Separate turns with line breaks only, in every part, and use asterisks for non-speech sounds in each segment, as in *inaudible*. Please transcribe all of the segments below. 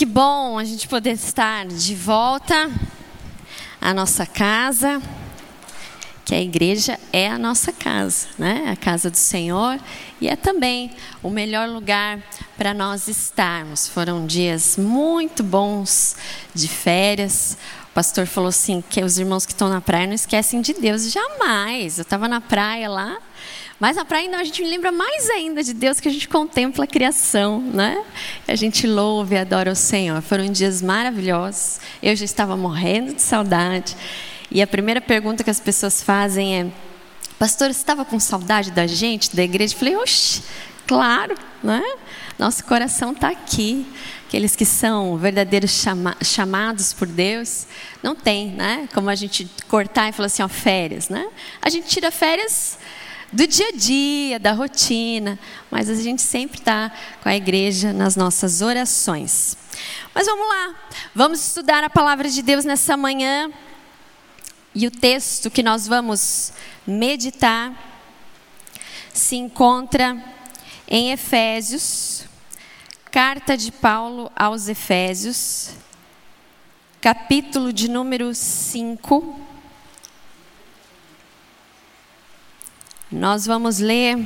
Que bom a gente poder estar de volta à nossa casa, que a igreja é a nossa casa, né? A casa do Senhor e é também o melhor lugar para nós estarmos. Foram dias muito bons de férias. O pastor falou assim que os irmãos que estão na praia não esquecem de Deus jamais. Eu estava na praia lá mas na praia a gente lembra mais ainda de Deus que a gente contempla a criação, né? A gente louva e adora o Senhor. Foram dias maravilhosos. Eu já estava morrendo de saudade. E a primeira pergunta que as pessoas fazem é: Pastor, você estava com saudade da gente, da igreja? Eu falei: Oxe, claro, né? Nosso coração está aqui. Aqueles que são verdadeiros chama chamados por Deus, não tem, né? Como a gente cortar e falar assim, ó, férias, né? A gente tira férias do dia a dia, da rotina, mas a gente sempre está com a igreja nas nossas orações. Mas vamos lá, vamos estudar a palavra de Deus nessa manhã. E o texto que nós vamos meditar se encontra em Efésios, carta de Paulo aos Efésios, capítulo de número 5 Nós vamos ler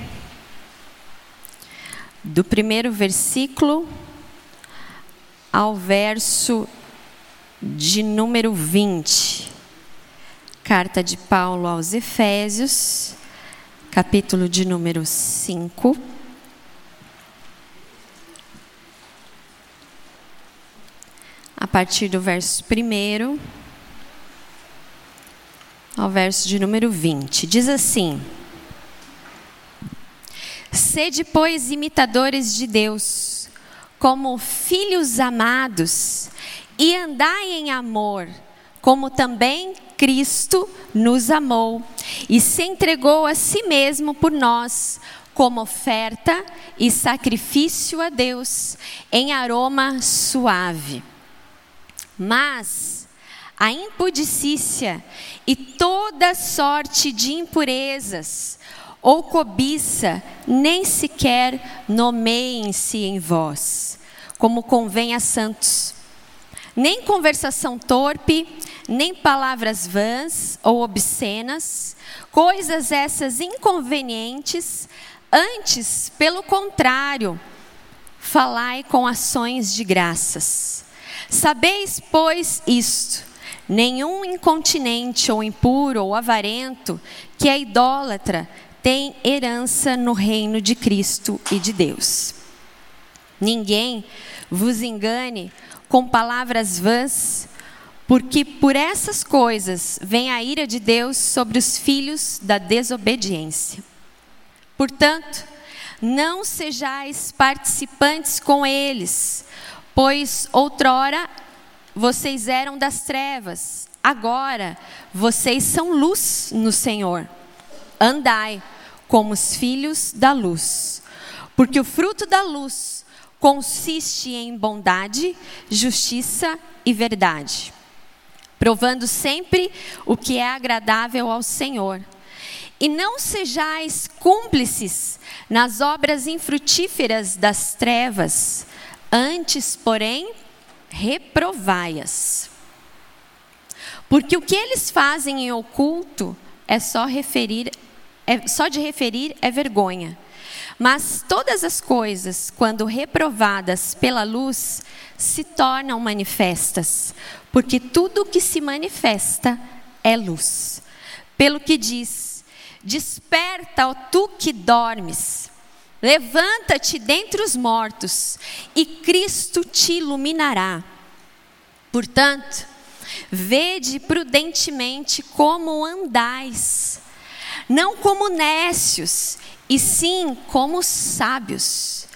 do primeiro versículo ao verso de número 20. Carta de Paulo aos Efésios, capítulo de número 5. A partir do verso 1 ao verso de número 20. Diz assim: Sede, pois, imitadores de Deus, como filhos amados, e andai em amor, como também Cristo nos amou e se entregou a si mesmo por nós, como oferta e sacrifício a Deus, em aroma suave. Mas a impudicícia e toda sorte de impurezas, ou cobiça, nem sequer nomeiem-se em vós, como convém a santos. Nem conversação torpe, nem palavras vãs ou obscenas, coisas essas inconvenientes, antes, pelo contrário, falai com ações de graças. Sabeis, pois, isto: nenhum incontinente ou impuro ou avarento, que é idólatra, tem herança no reino de Cristo e de Deus. Ninguém vos engane com palavras vãs, porque por essas coisas vem a ira de Deus sobre os filhos da desobediência. Portanto, não sejais participantes com eles, pois outrora vocês eram das trevas, agora vocês são luz no Senhor. Andai como os filhos da luz. Porque o fruto da luz consiste em bondade, justiça e verdade, provando sempre o que é agradável ao Senhor. E não sejais cúmplices nas obras infrutíferas das trevas, antes, porém, reprovai-as. Porque o que eles fazem em oculto é só referir é, só de referir é vergonha. Mas todas as coisas, quando reprovadas pela luz, se tornam manifestas, porque tudo que se manifesta é luz. Pelo que diz: Desperta, ó tu que dormes, levanta-te dentre os mortos, e Cristo te iluminará. Portanto, vede prudentemente como andais não como nécios, e sim como sábios,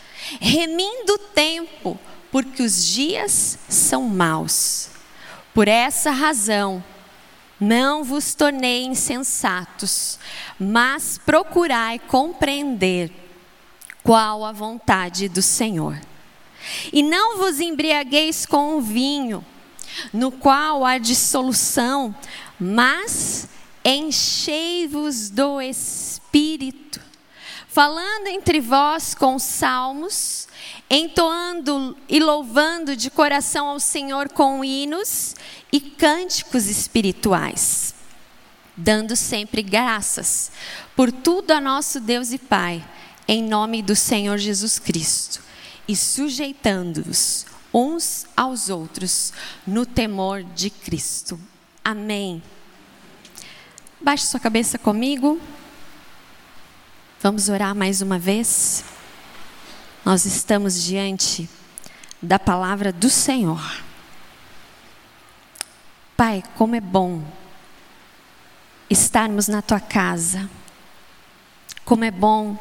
remindo o tempo, porque os dias são maus. Por essa razão, não vos tornei insensatos, mas procurai compreender qual a vontade do Senhor. E não vos embriagueis com o vinho, no qual há dissolução, mas enchei-vos do Espírito, falando entre vós com salmos, entoando e louvando de coração ao Senhor com hinos e cânticos espirituais, dando sempre graças por tudo a nosso Deus e Pai, em nome do Senhor Jesus Cristo, e sujeitando-os uns aos outros no temor de Cristo. Amém. Baixe sua cabeça comigo. Vamos orar mais uma vez. Nós estamos diante da palavra do Senhor. Pai, como é bom estarmos na tua casa. Como é bom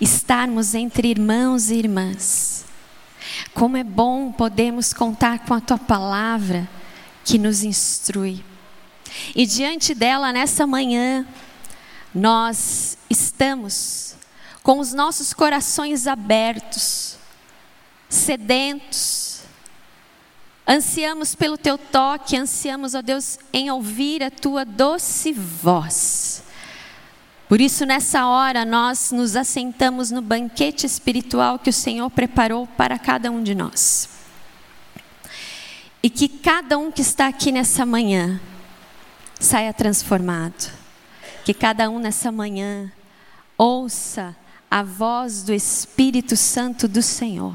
estarmos entre irmãos e irmãs. Como é bom podermos contar com a tua palavra que nos instrui. E diante dela, nessa manhã, nós estamos com os nossos corações abertos, sedentos, ansiamos pelo teu toque, ansiamos, ó Deus, em ouvir a tua doce voz. Por isso, nessa hora, nós nos assentamos no banquete espiritual que o Senhor preparou para cada um de nós. E que cada um que está aqui nessa manhã saia transformado. Que cada um nessa manhã ouça a voz do Espírito Santo do Senhor.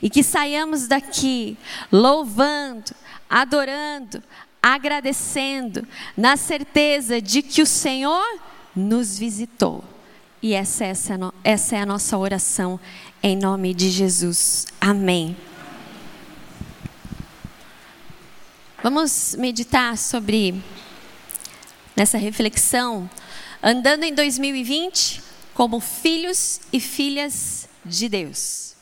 E que saiamos daqui louvando, adorando, agradecendo, na certeza de que o Senhor nos visitou. E essa, essa, essa é a nossa oração em nome de Jesus. Amém. Vamos meditar sobre nessa reflexão, andando em 2020 como filhos e filhas de Deus.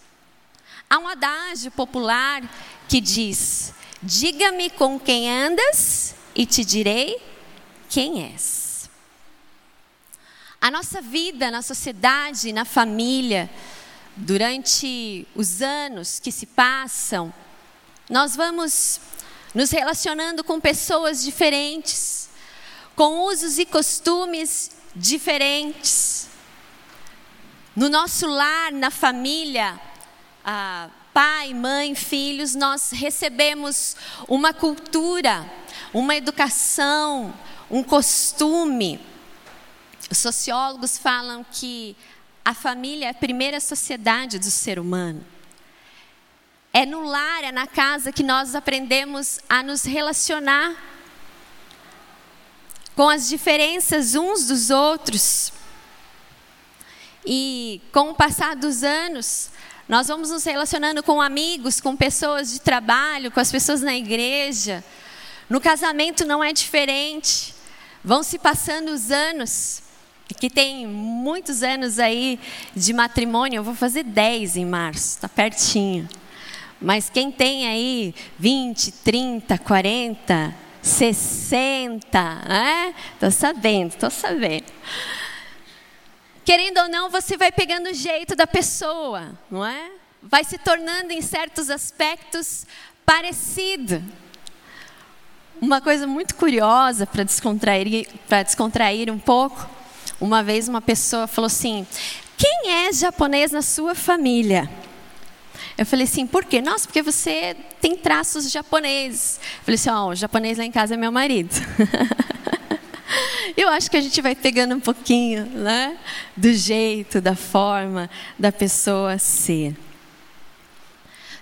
Há um adágio popular que diz: Diga-me com quem andas e te direi quem és. A nossa vida na sociedade, na família, durante os anos que se passam, nós vamos nos relacionando com pessoas diferentes, com usos e costumes diferentes. No nosso lar, na família, ah, pai, mãe, filhos, nós recebemos uma cultura, uma educação, um costume. Os sociólogos falam que a família é a primeira sociedade do ser humano. É no lar, é na casa que nós aprendemos a nos relacionar com as diferenças uns dos outros. E com o passar dos anos, nós vamos nos relacionando com amigos, com pessoas de trabalho, com as pessoas na igreja. No casamento não é diferente. Vão se passando os anos, que tem muitos anos aí de matrimônio, eu vou fazer 10 em março, está pertinho. Mas quem tem aí 20, 30, 40, 60, né? Estou sabendo, estou sabendo querendo ou não, você vai pegando o jeito da pessoa, não é? Vai se tornando em certos aspectos parecido. Uma coisa muito curiosa para descontrair, para descontrair um pouco. Uma vez uma pessoa falou assim: "Quem é japonês na sua família?" Eu falei assim, por quê? Nossa, porque você tem traços japoneses. Eu falei assim, ó, oh, o japonês lá em casa é meu marido. *laughs* Eu acho que a gente vai pegando um pouquinho, né, do jeito, da forma da pessoa ser.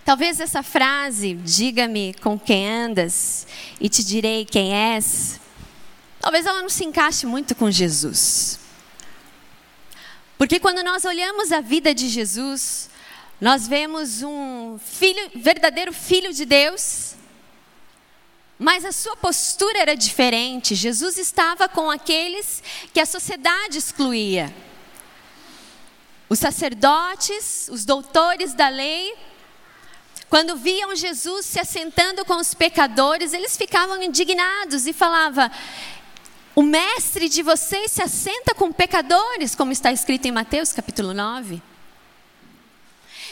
Talvez essa frase, diga-me com quem andas e te direi quem és, talvez ela não se encaixe muito com Jesus. Porque quando nós olhamos a vida de Jesus, nós vemos um filho, verdadeiro filho de Deus, mas a sua postura era diferente. Jesus estava com aqueles que a sociedade excluía. Os sacerdotes, os doutores da lei, quando viam Jesus se assentando com os pecadores, eles ficavam indignados e falavam: O mestre de vocês se assenta com pecadores, como está escrito em Mateus capítulo 9.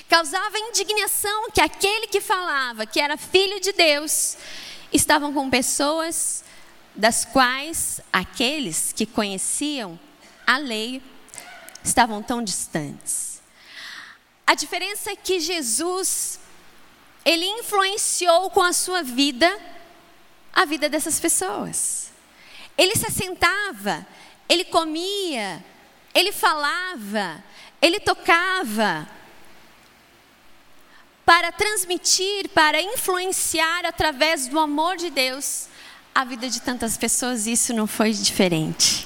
Causava indignação que aquele que falava que era filho de Deus estavam com pessoas das quais aqueles que conheciam a lei estavam tão distantes. A diferença é que Jesus, ele influenciou com a sua vida a vida dessas pessoas. Ele se assentava, ele comia, ele falava, ele tocava para transmitir, para influenciar através do amor de Deus a vida de tantas pessoas, isso não foi diferente.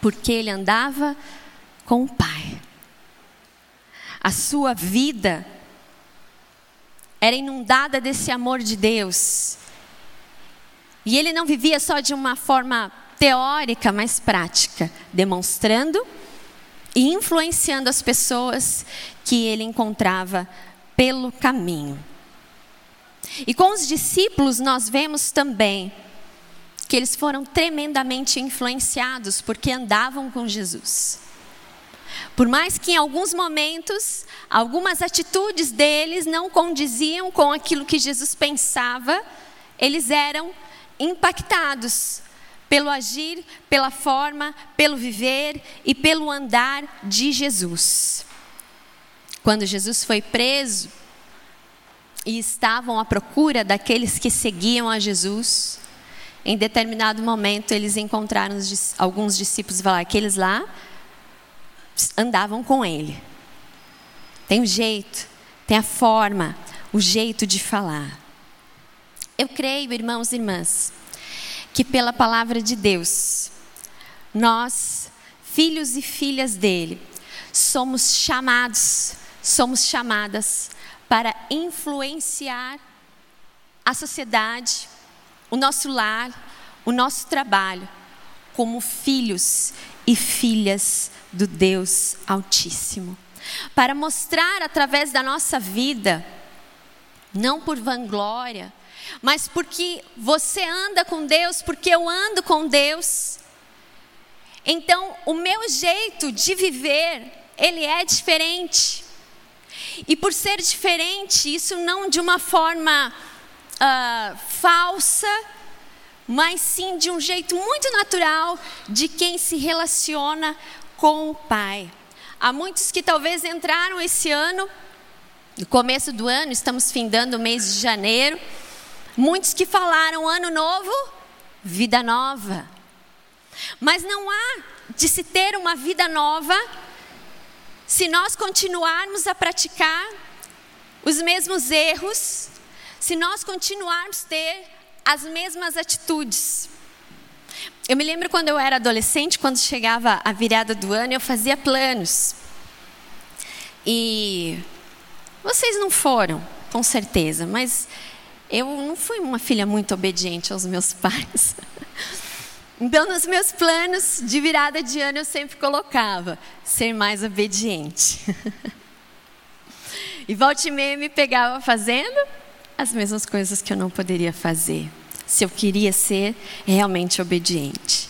Porque ele andava com o Pai. A sua vida era inundada desse amor de Deus. E ele não vivia só de uma forma teórica, mas prática, demonstrando e influenciando as pessoas que ele encontrava pelo caminho. E com os discípulos nós vemos também que eles foram tremendamente influenciados porque andavam com Jesus. Por mais que em alguns momentos, algumas atitudes deles não condiziam com aquilo que Jesus pensava, eles eram impactados pelo agir, pela forma, pelo viver e pelo andar de Jesus. Quando Jesus foi preso e estavam à procura daqueles que seguiam a Jesus, em determinado momento eles encontraram alguns discípulos e falaram: aqueles lá andavam com ele. Tem o jeito, tem a forma, o jeito de falar. Eu creio, irmãos e irmãs, que pela palavra de Deus, nós, filhos e filhas dele, somos chamados, somos chamadas para influenciar a sociedade, o nosso lar, o nosso trabalho, como filhos e filhas do Deus Altíssimo. Para mostrar através da nossa vida, não por vanglória, mas porque você anda com Deus, porque eu ando com Deus. Então, o meu jeito de viver, ele é diferente. E por ser diferente, isso não de uma forma uh, falsa, mas sim de um jeito muito natural de quem se relaciona com o Pai. Há muitos que talvez entraram esse ano, no começo do ano, estamos findando o mês de janeiro Muitos que falaram ano novo, vida nova. Mas não há de se ter uma vida nova se nós continuarmos a praticar os mesmos erros, se nós continuarmos a ter as mesmas atitudes. Eu me lembro quando eu era adolescente, quando chegava a virada do ano, eu fazia planos. E vocês não foram, com certeza, mas eu não fui uma filha muito obediente aos meus *laughs* pais. Então, nos meus planos de virada de ano, eu sempre colocava ser mais obediente. *laughs* E volte e meia me pegava fazendo as mesmas coisas que eu não poderia fazer, se eu queria ser realmente obediente.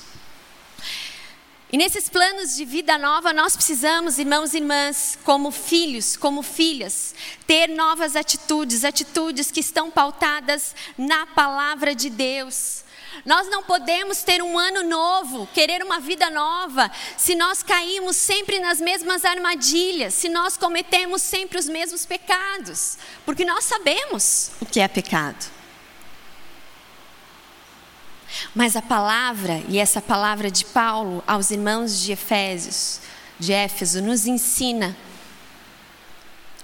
E nesses planos de vida nova, nós precisamos, irmãos e irmãs, como filhos, como filhas, ter novas atitudes, atitudes que estão pautadas na palavra de Deus. Nós não podemos ter um ano novo, querer uma vida nova, se nós caímos sempre nas mesmas armadilhas, se nós cometemos sempre os mesmos pecados, porque nós sabemos o que é pecado. Mas a palavra, e essa palavra de Paulo aos irmãos de Efésios, de Éfeso, nos ensina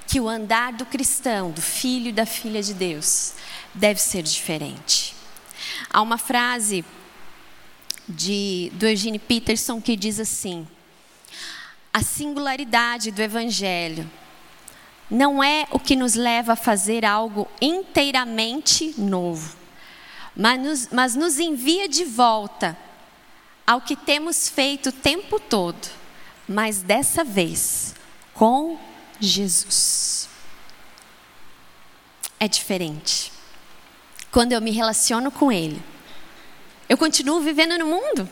que o andar do cristão, do filho e da filha de Deus, deve ser diferente. Há uma frase de, do Eugene Peterson que diz assim: a singularidade do Evangelho não é o que nos leva a fazer algo inteiramente novo mas nos, mas nos envia de volta ao que temos feito o tempo todo, mas dessa vez com Jesus. É diferente. Quando eu me relaciono com Ele, eu continuo vivendo no mundo.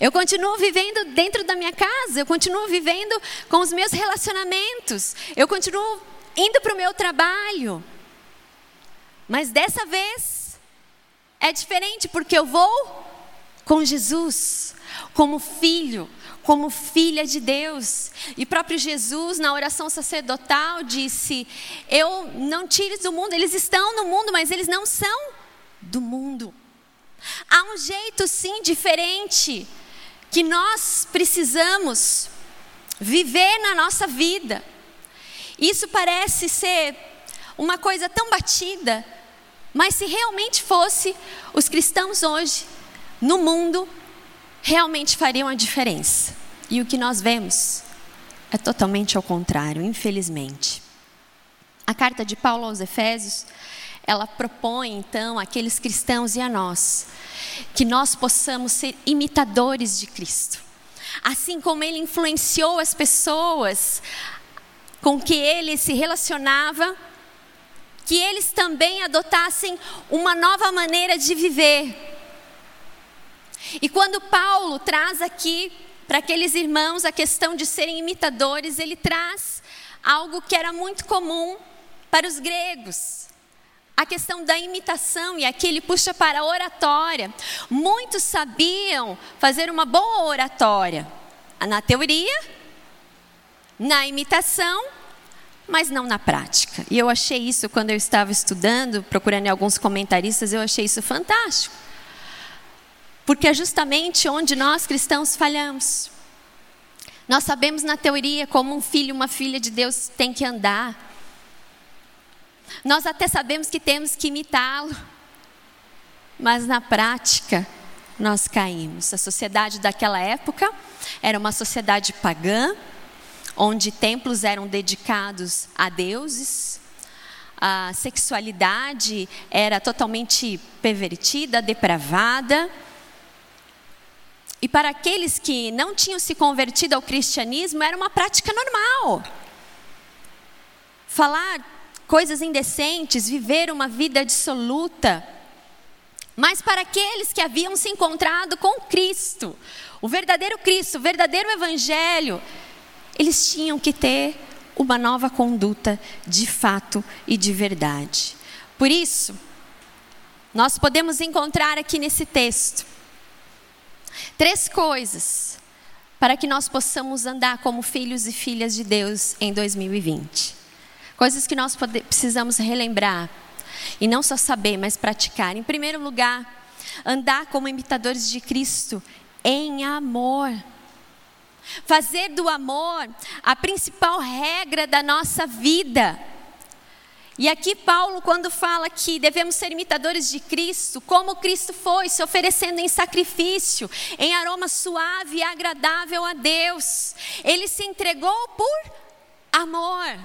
Eu continuo vivendo dentro da minha casa, eu continuo vivendo com os meus relacionamentos, eu continuo indo para o meu trabalho. Mas dessa vez, é diferente porque eu vou com Jesus, como filho, como filha de Deus. E próprio Jesus, na oração sacerdotal, disse: Eu não tires do mundo, eles estão no mundo, mas eles não são do mundo. Há um jeito, sim, diferente que nós precisamos viver na nossa vida. Isso parece ser uma coisa tão batida, mas se realmente fosse, os cristãos hoje, no mundo, realmente fariam a diferença. E o que nós vemos é totalmente ao contrário, infelizmente. A carta de Paulo aos Efésios, ela propõe então àqueles cristãos e a nós que nós possamos ser imitadores de Cristo. Assim como ele influenciou as pessoas com que ele se relacionava, que eles também adotassem uma nova maneira de viver. E quando Paulo traz aqui para aqueles irmãos a questão de serem imitadores, ele traz algo que era muito comum para os gregos. A questão da imitação, e aqui ele puxa para a oratória. Muitos sabiam fazer uma boa oratória, na teoria, na imitação, mas não na prática. E eu achei isso quando eu estava estudando, procurando alguns comentaristas, eu achei isso fantástico. Porque é justamente onde nós cristãos falhamos. Nós sabemos na teoria como um filho, uma filha de Deus tem que andar. Nós até sabemos que temos que imitá-lo. Mas na prática, nós caímos. A sociedade daquela época era uma sociedade pagã, onde templos eram dedicados a deuses, a sexualidade era totalmente pervertida, depravada. E para aqueles que não tinham se convertido ao cristianismo, era uma prática normal. Falar coisas indecentes, viver uma vida dissoluta. Mas para aqueles que haviam se encontrado com Cristo, o verdadeiro Cristo, o verdadeiro Evangelho, eles tinham que ter uma nova conduta de fato e de verdade. Por isso, nós podemos encontrar aqui nesse texto três coisas para que nós possamos andar como filhos e filhas de Deus em 2020. Coisas que nós precisamos relembrar e não só saber, mas praticar. Em primeiro lugar, andar como imitadores de Cristo em amor. Fazer do amor a principal regra da nossa vida. E aqui Paulo, quando fala que devemos ser imitadores de Cristo, como Cristo foi, se oferecendo em sacrifício, em aroma suave e agradável a Deus, ele se entregou por amor.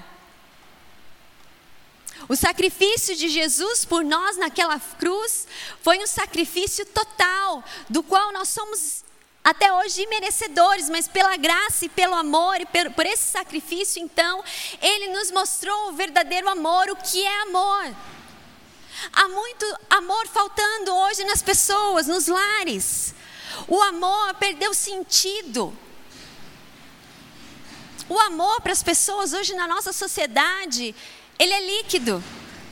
O sacrifício de Jesus por nós naquela cruz foi um sacrifício total, do qual nós somos até hoje merecedores, mas pela graça e pelo amor e por esse sacrifício, então, Ele nos mostrou o verdadeiro amor, o que é amor. Há muito amor faltando hoje nas pessoas, nos lares. O amor perdeu sentido. O amor para as pessoas hoje na nossa sociedade, ele é líquido.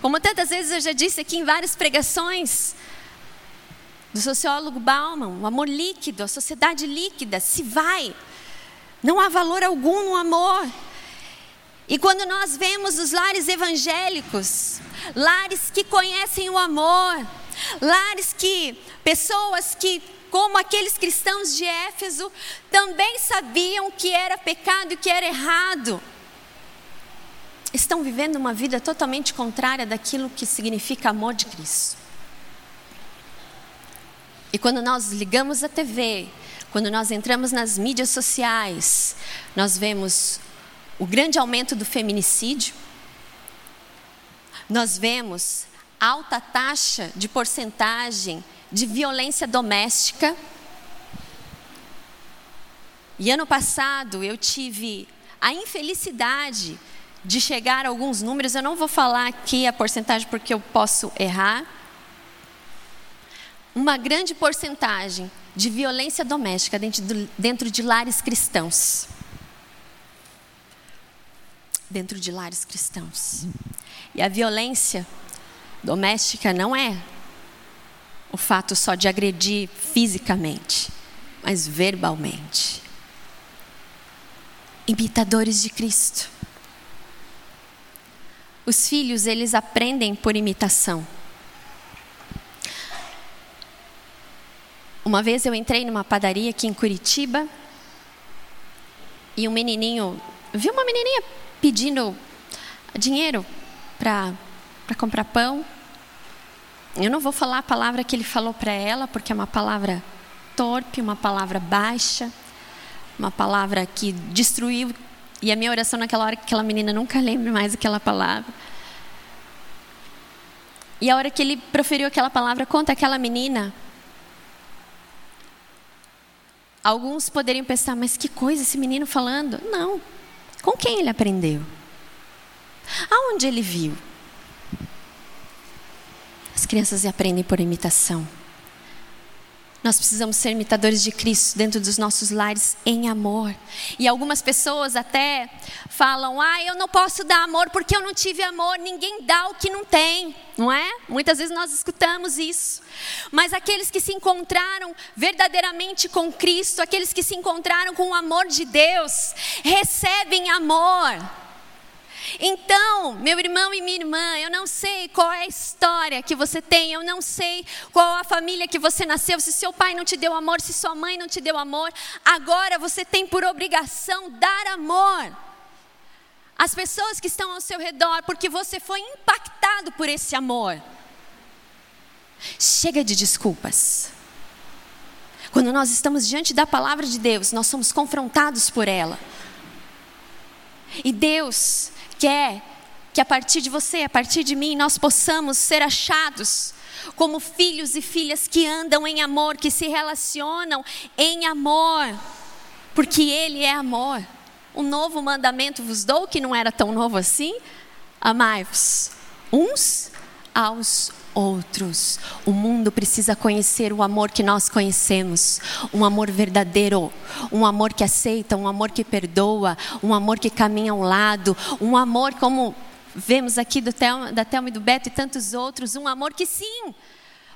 Como tantas vezes eu já disse aqui em várias pregações, do sociólogo Bauman, o amor líquido, a sociedade líquida, se vai. Não há valor algum no amor. E quando nós vemos os lares evangélicos, lares que conhecem o amor, lares que, pessoas que, como aqueles cristãos de Éfeso, também sabiam que era pecado e que era errado, estão vivendo uma vida totalmente contrária daquilo que significa amor de Cristo. E quando nós ligamos a TV, quando nós entramos nas mídias sociais, nós vemos o grande aumento do feminicídio, nós vemos alta taxa de porcentagem de violência doméstica. E ano passado eu tive a infelicidade de chegar a alguns números, eu não vou falar aqui a porcentagem porque eu posso errar, uma grande porcentagem de violência doméstica dentro, dentro de lares cristãos. Dentro de lares cristãos. E a violência doméstica não é o fato só de agredir fisicamente, mas verbalmente. imitadores de Cristo. Os filhos, eles aprendem por imitação. Uma vez eu entrei numa padaria aqui em Curitiba e um menininho, vi uma menininha pedindo dinheiro para comprar pão. Eu não vou falar a palavra que ele falou para ela, porque é uma palavra torpe, uma palavra baixa, uma palavra que destruiu. E a minha oração naquela hora que aquela menina nunca lembre mais aquela palavra. E a hora que ele proferiu aquela palavra contra aquela menina, alguns poderiam pensar, mas que coisa esse menino falando? Não. Com quem ele aprendeu? Aonde ele viu? As crianças aprendem por imitação. Nós precisamos ser imitadores de Cristo dentro dos nossos lares em amor. E algumas pessoas até falam: ah, eu não posso dar amor porque eu não tive amor. Ninguém dá o que não tem, não é? Muitas vezes nós escutamos isso. Mas aqueles que se encontraram verdadeiramente com Cristo, aqueles que se encontraram com o amor de Deus, recebem amor. Então, meu irmão e minha irmã, eu não sei qual é a história que você tem, eu não sei qual a família que você nasceu, se seu pai não te deu amor, se sua mãe não te deu amor. Agora você tem por obrigação dar amor às pessoas que estão ao seu redor, porque você foi impactado por esse amor. Chega de desculpas. Quando nós estamos diante da palavra de Deus, nós somos confrontados por ela. E Deus quer que a partir de você, a partir de mim, nós possamos ser achados como filhos e filhas que andam em amor, que se relacionam em amor, porque Ele é amor. Um novo mandamento vos dou, que não era tão novo assim: amai-vos uns aos outros. O mundo precisa conhecer o amor que nós conhecemos, um amor verdadeiro, um amor que aceita, um amor que perdoa, um amor que caminha ao lado, um amor como vemos aqui do Thelma, da Thelma e do Beto e tantos outros, um amor que sim,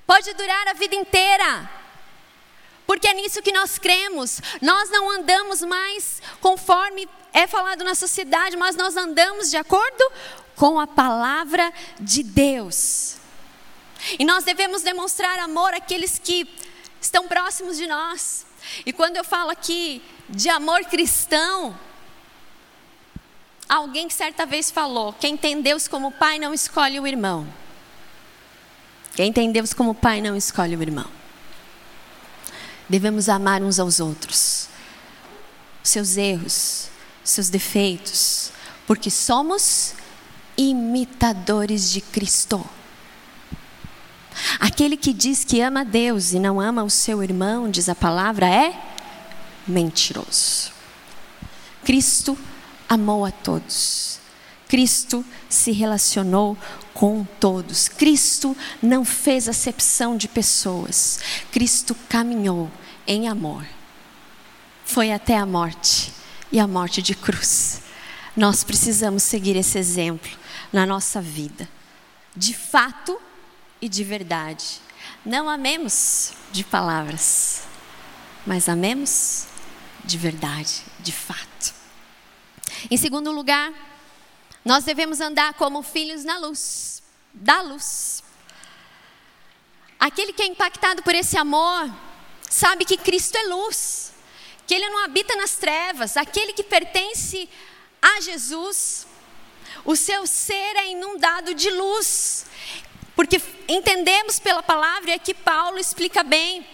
pode durar a vida inteira. Porque é nisso que nós cremos. Nós não andamos mais conforme é falado na sociedade, mas nós andamos de acordo com a palavra de Deus. E nós devemos demonstrar amor àqueles que estão próximos de nós. E quando eu falo aqui de amor cristão, alguém que certa vez falou: quem tem Deus como pai não escolhe o irmão. Quem tem Deus como pai não escolhe o irmão. Devemos amar uns aos outros, seus erros, seus defeitos, porque somos imitadores de Cristo. Aquele que diz que ama Deus e não ama o seu irmão, diz a palavra, é mentiroso. Cristo amou a todos. Cristo se relacionou com todos. Cristo não fez acepção de pessoas. Cristo caminhou em amor. Foi até a morte e a morte de cruz. Nós precisamos seguir esse exemplo na nossa vida. De fato, e de verdade. Não amemos de palavras, mas amemos de verdade, de fato. Em segundo lugar, nós devemos andar como filhos na luz, da luz. Aquele que é impactado por esse amor, sabe que Cristo é luz, que Ele não habita nas trevas, aquele que pertence a Jesus, o seu ser é inundado de luz. Porque entendemos pela palavra e aqui Paulo explica bem.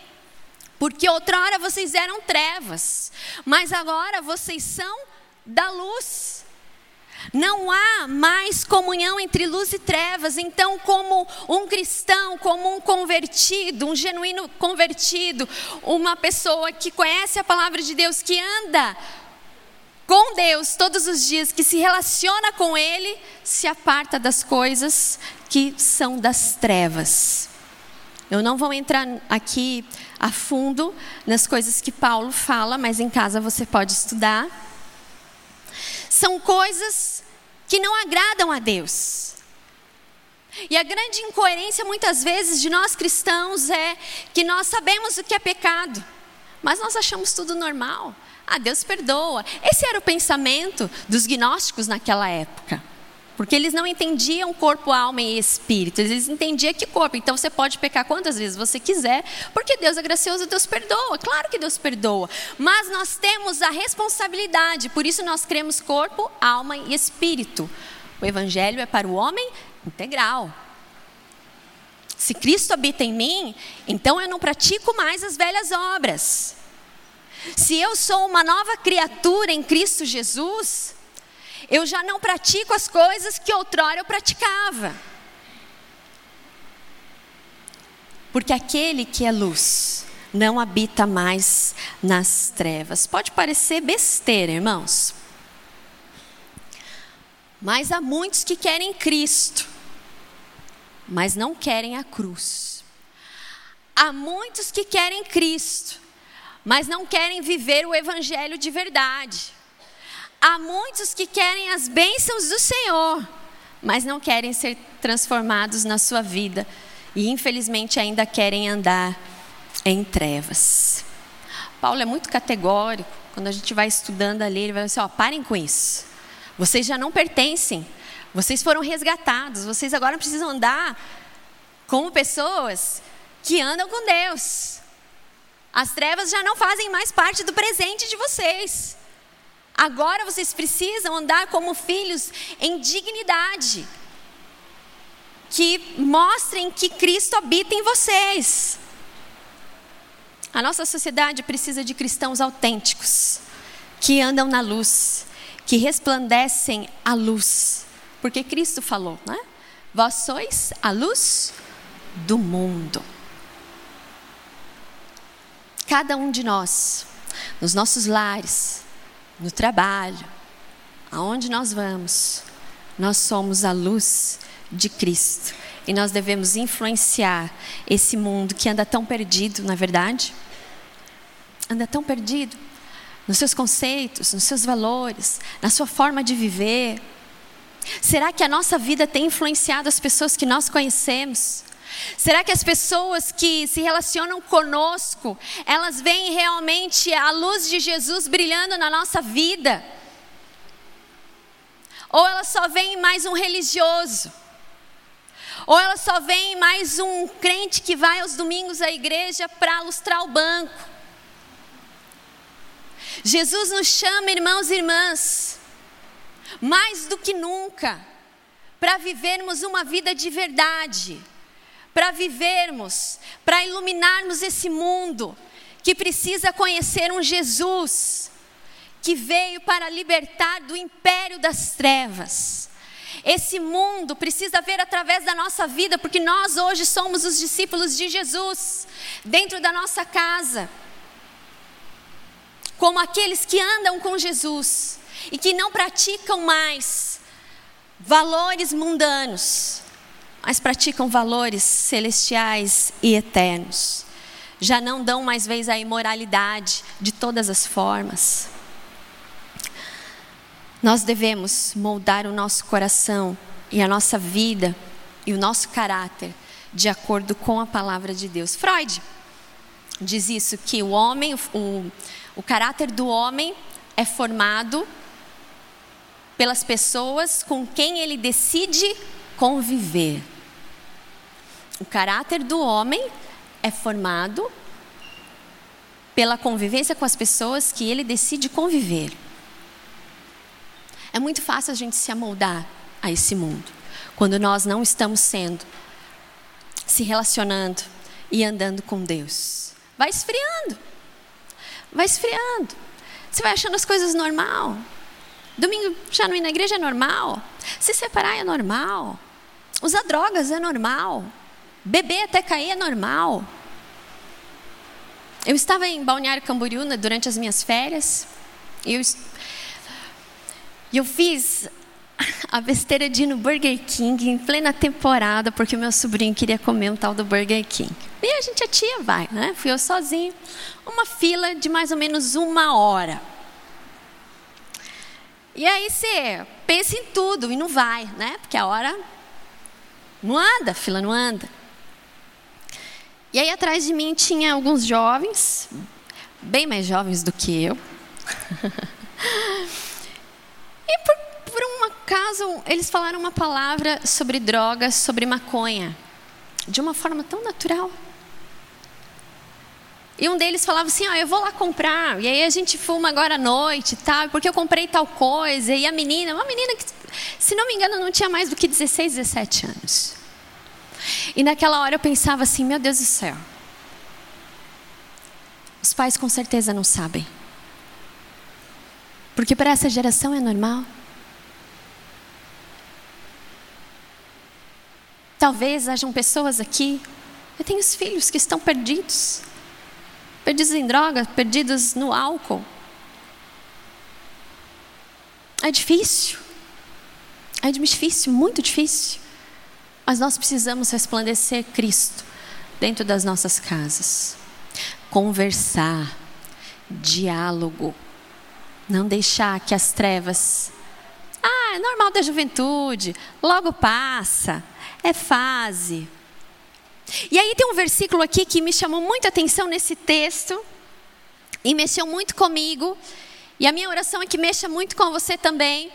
Porque outrora vocês eram trevas, mas agora vocês são da luz. Não há mais comunhão entre luz e trevas. Então, como um cristão, como um convertido, um genuíno convertido, uma pessoa que conhece a palavra de Deus, que anda com Deus todos os dias, que se relaciona com Ele, se aparta das coisas que são das trevas. Eu não vou entrar aqui a fundo nas coisas que Paulo fala, mas em casa você pode estudar. São coisas que não agradam a Deus. E a grande incoerência muitas vezes de nós cristãos é que nós sabemos o que é pecado, mas nós achamos tudo normal. Ah, Deus perdoa. Esse era o pensamento dos gnósticos naquela época. Porque eles não entendiam corpo, alma e espírito, eles entendiam que corpo. Então você pode pecar quantas vezes você quiser, porque Deus é gracioso, Deus perdoa. Claro que Deus perdoa. Mas nós temos a responsabilidade, por isso nós cremos corpo, alma e espírito. O evangelho é para o homem integral. Se Cristo habita em mim, então eu não pratico mais as velhas obras. Se eu sou uma nova criatura em Cristo Jesus, eu já não pratico as coisas que outrora eu praticava. Porque aquele que é luz não habita mais nas trevas. Pode parecer besteira, irmãos. Mas há muitos que querem Cristo, mas não querem a cruz. Há muitos que querem Cristo, mas não querem viver o evangelho de verdade. Há muitos que querem as bênçãos do Senhor, mas não querem ser transformados na sua vida e infelizmente ainda querem andar em trevas. Paulo é muito categórico, quando a gente vai estudando ali, ele vai dizer: ó, parem com isso. Vocês já não pertencem, vocês foram resgatados, vocês agora precisam andar como pessoas que andam com Deus. As trevas já não fazem mais parte do presente de vocês. Agora vocês precisam andar como filhos em dignidade, que mostrem que Cristo habita em vocês. A nossa sociedade precisa de cristãos autênticos, que andam na luz, que resplandecem a luz, porque Cristo falou, né? Vós sois a luz do mundo. Cada um de nós, nos nossos lares, no trabalho, aonde nós vamos, nós somos a luz de Cristo. E nós devemos influenciar esse mundo que anda tão perdido, na é verdade? Anda tão perdido nos seus conceitos, nos seus valores, na sua forma de viver. Será que a nossa vida tem influenciado as pessoas que nós conhecemos? Será que as pessoas que se relacionam conosco, elas veem realmente a luz de Jesus brilhando na nossa vida? Ou elas só veem mais um religioso? Ou elas só veem mais um crente que vai aos domingos à igreja para lustrar o banco? Jesus nos chama, irmãos e irmãs, mais do que nunca, para vivermos uma vida de verdade para vivermos, para iluminarmos esse mundo que precisa conhecer um Jesus que veio para libertar do império das trevas. Esse mundo precisa ver através da nossa vida, porque nós hoje somos os discípulos de Jesus, dentro da nossa casa, como aqueles que andam com Jesus e que não praticam mais valores mundanos, mas praticam valores celestiais e eternos. Já não dão mais vez à imoralidade de todas as formas. Nós devemos moldar o nosso coração e a nossa vida e o nosso caráter de acordo com a palavra de Deus. Freud diz isso que o homem, o, o caráter do homem é formado pelas pessoas com quem ele decide conviver. O caráter do homem é formado pela convivência com as pessoas que ele decide conviver. É muito fácil a gente se amoldar a esse mundo quando nós não estamos sendo, se relacionando e andando com Deus. Vai esfriando, vai esfriando. Você vai achando as coisas normal. Domingo já não ir na igreja é normal. Se separar é normal. Usar drogas é normal. Beber até cair é normal. Eu estava em Balneário Camboriú durante as minhas férias. E eu, eu fiz *laughs* a besteira de ir no Burger King em plena temporada, porque o meu sobrinho queria comer um tal do Burger King. E a gente, a tia vai, né? Fui eu sozinho. Uma fila de mais ou menos uma hora. E aí você pensa em tudo e não vai, né? Porque a hora não anda, fila não anda. E aí atrás de mim tinha alguns jovens, bem mais jovens do que eu. *laughs* e por, por um acaso, eles falaram uma palavra sobre drogas, sobre maconha, de uma forma tão natural. E um deles falava assim: ah, eu vou lá comprar. E aí a gente fuma agora à noite tal, porque eu comprei tal coisa. E a menina, uma menina que, se não me engano, não tinha mais do que 16, 17 anos. E naquela hora eu pensava assim: meu Deus do céu. Os pais com certeza não sabem. Porque para essa geração é normal. Talvez hajam pessoas aqui, eu tenho os filhos que estão perdidos perdidos em drogas, perdidos no álcool. É difícil. É difícil, muito difícil. Mas nós precisamos resplandecer Cristo dentro das nossas casas. Conversar, diálogo. Não deixar que as trevas. Ah, é normal da juventude, logo passa, é fase. E aí tem um versículo aqui que me chamou muita atenção nesse texto e mexeu muito comigo. E a minha oração é que mexa muito com você também.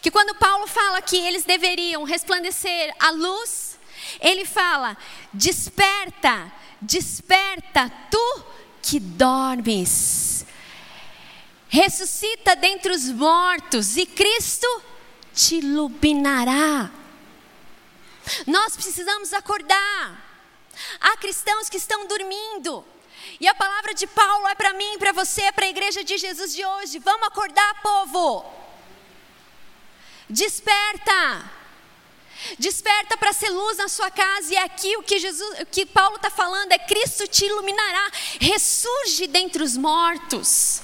Que quando Paulo fala que eles deveriam resplandecer a luz, ele fala: desperta, desperta, tu que dormes. Ressuscita dentre os mortos e Cristo te iluminará. Nós precisamos acordar. Há cristãos que estão dormindo. E a palavra de Paulo é para mim, para você, para a igreja de Jesus de hoje. Vamos acordar, povo. Desperta. Desperta para ser luz na sua casa. E é aqui o que, Jesus, o que Paulo está falando é Cristo te iluminará. Ressurge dentre os mortos.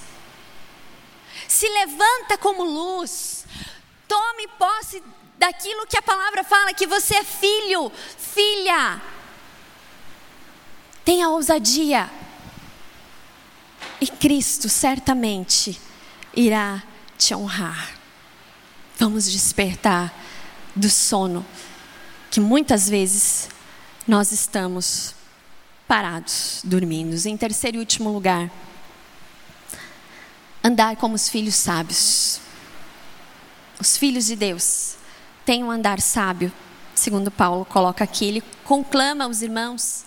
Se levanta como luz. Tome posse daquilo que a palavra fala, que você é filho, filha. Tenha ousadia. E Cristo certamente irá te honrar. Vamos despertar do sono que muitas vezes nós estamos parados, dormindo. Em terceiro e último lugar, andar como os filhos sábios. Os filhos de Deus tem um andar sábio, segundo Paulo coloca aqui. Ele conclama os irmãos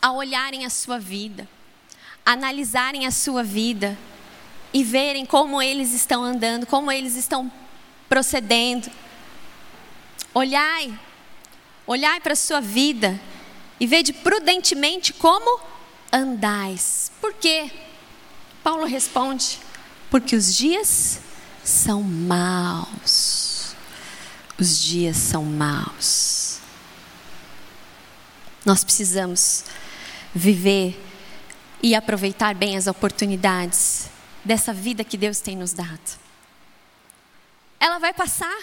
a olharem a sua vida, a analisarem a sua vida e verem como eles estão andando, como eles estão procedendo. Olhai, olhai para a sua vida e vede prudentemente como andais. Por quê? Paulo responde: porque os dias são maus os dias são maus. Nós precisamos viver e aproveitar bem as oportunidades dessa vida que Deus tem nos dado. Ela vai passar.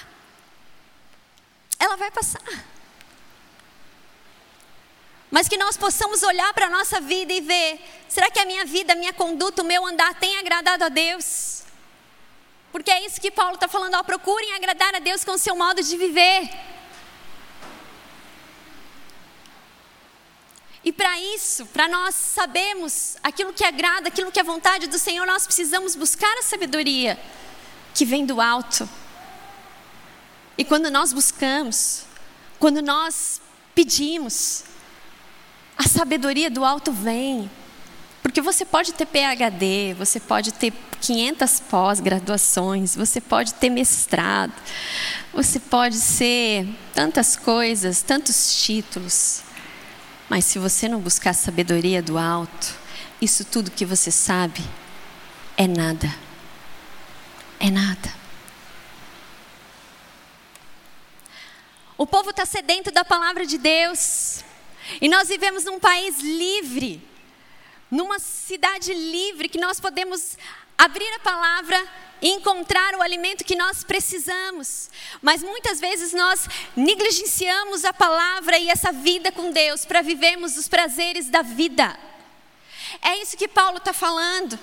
Ela vai passar. Mas que nós possamos olhar para a nossa vida e ver: será que a minha vida, a minha conduta, o meu andar tem agradado a Deus? Porque é isso que Paulo está falando, ó, procurem agradar a Deus com o seu modo de viver. E para isso, para nós sabermos aquilo que agrada, aquilo que é vontade do Senhor, nós precisamos buscar a sabedoria que vem do alto. E quando nós buscamos, quando nós pedimos, a sabedoria do alto vem. Porque você pode ter PhD, você pode ter 500 pós-graduações, você pode ter mestrado, você pode ser tantas coisas, tantos títulos. Mas se você não buscar sabedoria do alto, isso tudo que você sabe é nada. É nada. O povo está sedento da palavra de Deus. E nós vivemos num país livre numa cidade livre que nós podemos abrir a palavra e encontrar o alimento que nós precisamos. Mas muitas vezes nós negligenciamos a palavra e essa vida com Deus para vivermos os prazeres da vida. É isso que Paulo está falando.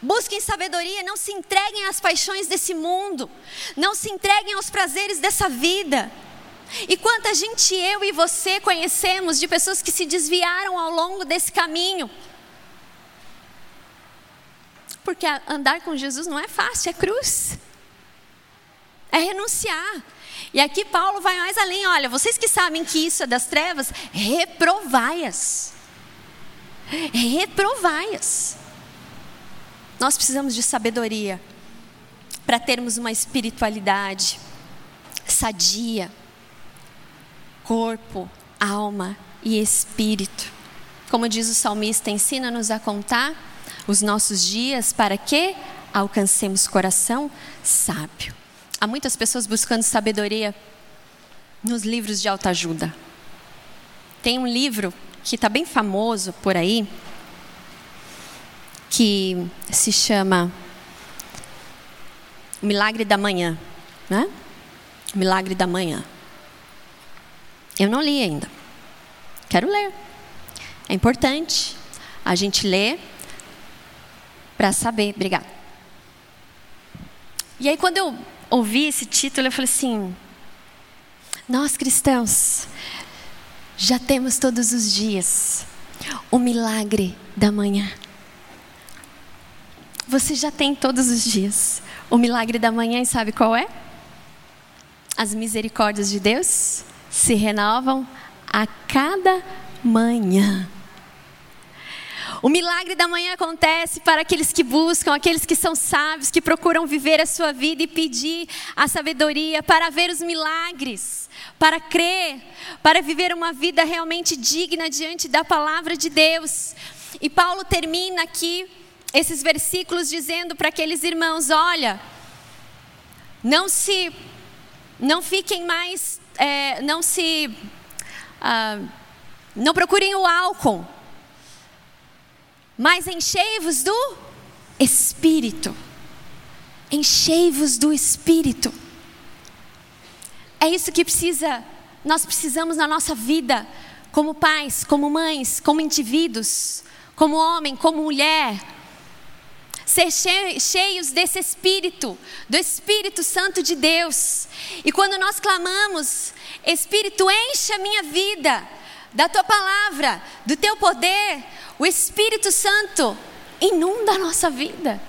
Busquem sabedoria, não se entreguem às paixões desse mundo, não se entreguem aos prazeres dessa vida. E quanta gente eu e você conhecemos de pessoas que se desviaram ao longo desse caminho Porque andar com Jesus não é fácil, é cruz. É renunciar. E aqui Paulo vai mais além. Olha, vocês que sabem que isso é das trevas, reprovai-as. Reprovai-as. Nós precisamos de sabedoria para termos uma espiritualidade sadia, corpo, alma e espírito. Como diz o salmista, ensina-nos a contar os nossos dias para que alcancemos coração sábio. Há muitas pessoas buscando sabedoria nos livros de autoajuda. Tem um livro que está bem famoso por aí, que se chama O Milagre da Manhã, né? O Milagre da Manhã. Eu não li ainda. Quero ler. É importante a gente ler para saber. Obrigada. E aí, quando eu ouvi esse título, eu falei assim: Nós cristãos já temos todos os dias o milagre da manhã. Você já tem todos os dias o milagre da manhã e sabe qual é? As misericórdias de Deus se renovam a cada manhã. O milagre da manhã acontece para aqueles que buscam, aqueles que são sábios, que procuram viver a sua vida e pedir a sabedoria para ver os milagres, para crer, para viver uma vida realmente digna diante da palavra de Deus. E Paulo termina aqui esses versículos dizendo para aqueles irmãos: olha, não se, não fiquem mais, é, não se, ah, não procurem o álcool mas enchei-vos do Espírito. Enchei-vos do Espírito. É isso que precisa, nós precisamos na nossa vida, como pais, como mães, como indivíduos, como homem, como mulher. Ser cheios desse Espírito, do Espírito Santo de Deus. E quando nós clamamos, Espírito, enche a minha vida da tua palavra, do teu poder, o Espírito Santo inunda a nossa vida.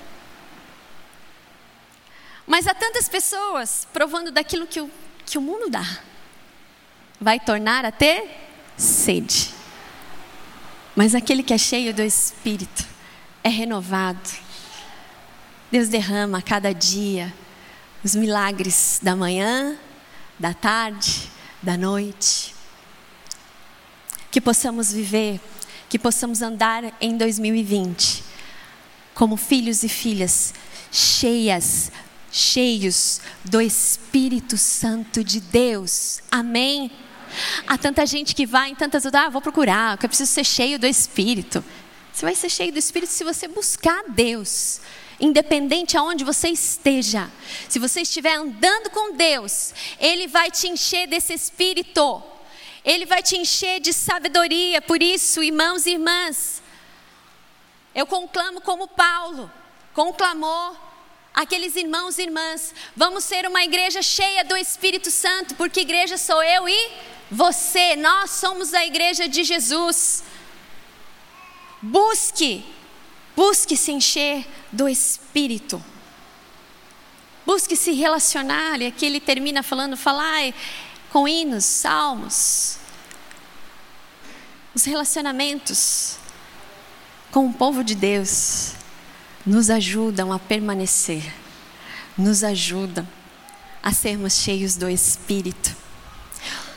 Mas há tantas pessoas provando daquilo que o, que o mundo dá. Vai tornar a ter sede. Mas aquele que é cheio do Espírito é renovado. Deus derrama a cada dia os milagres da manhã, da tarde, da noite. Que possamos viver que possamos andar em 2020 como filhos e filhas cheias, cheios do Espírito Santo de Deus. Amém. Há tanta gente que vai em tantas, ah, vou procurar, que eu preciso ser cheio do Espírito. Você vai ser cheio do Espírito se você buscar Deus. Independente aonde você esteja, se você estiver andando com Deus, Ele vai te encher desse Espírito. Ele vai te encher de sabedoria. Por isso, irmãos e irmãs, eu conclamo como Paulo conclamou aqueles irmãos e irmãs. Vamos ser uma igreja cheia do Espírito Santo, porque igreja sou eu e você. Nós somos a igreja de Jesus. Busque, busque se encher do Espírito. Busque se relacionar, e aqui ele termina falando, falar com hinos, salmos. Os relacionamentos com o povo de Deus nos ajudam a permanecer, nos ajudam a sermos cheios do Espírito.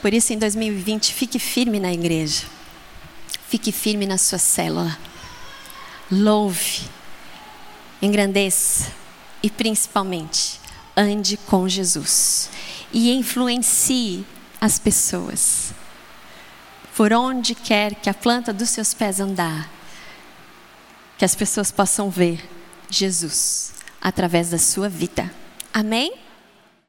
Por isso, em 2020, fique firme na igreja, fique firme na sua célula, louve, engrandeça e principalmente ande com Jesus e influencie as pessoas. Por onde quer que a planta dos seus pés andar, que as pessoas possam ver Jesus através da sua vida. Amém?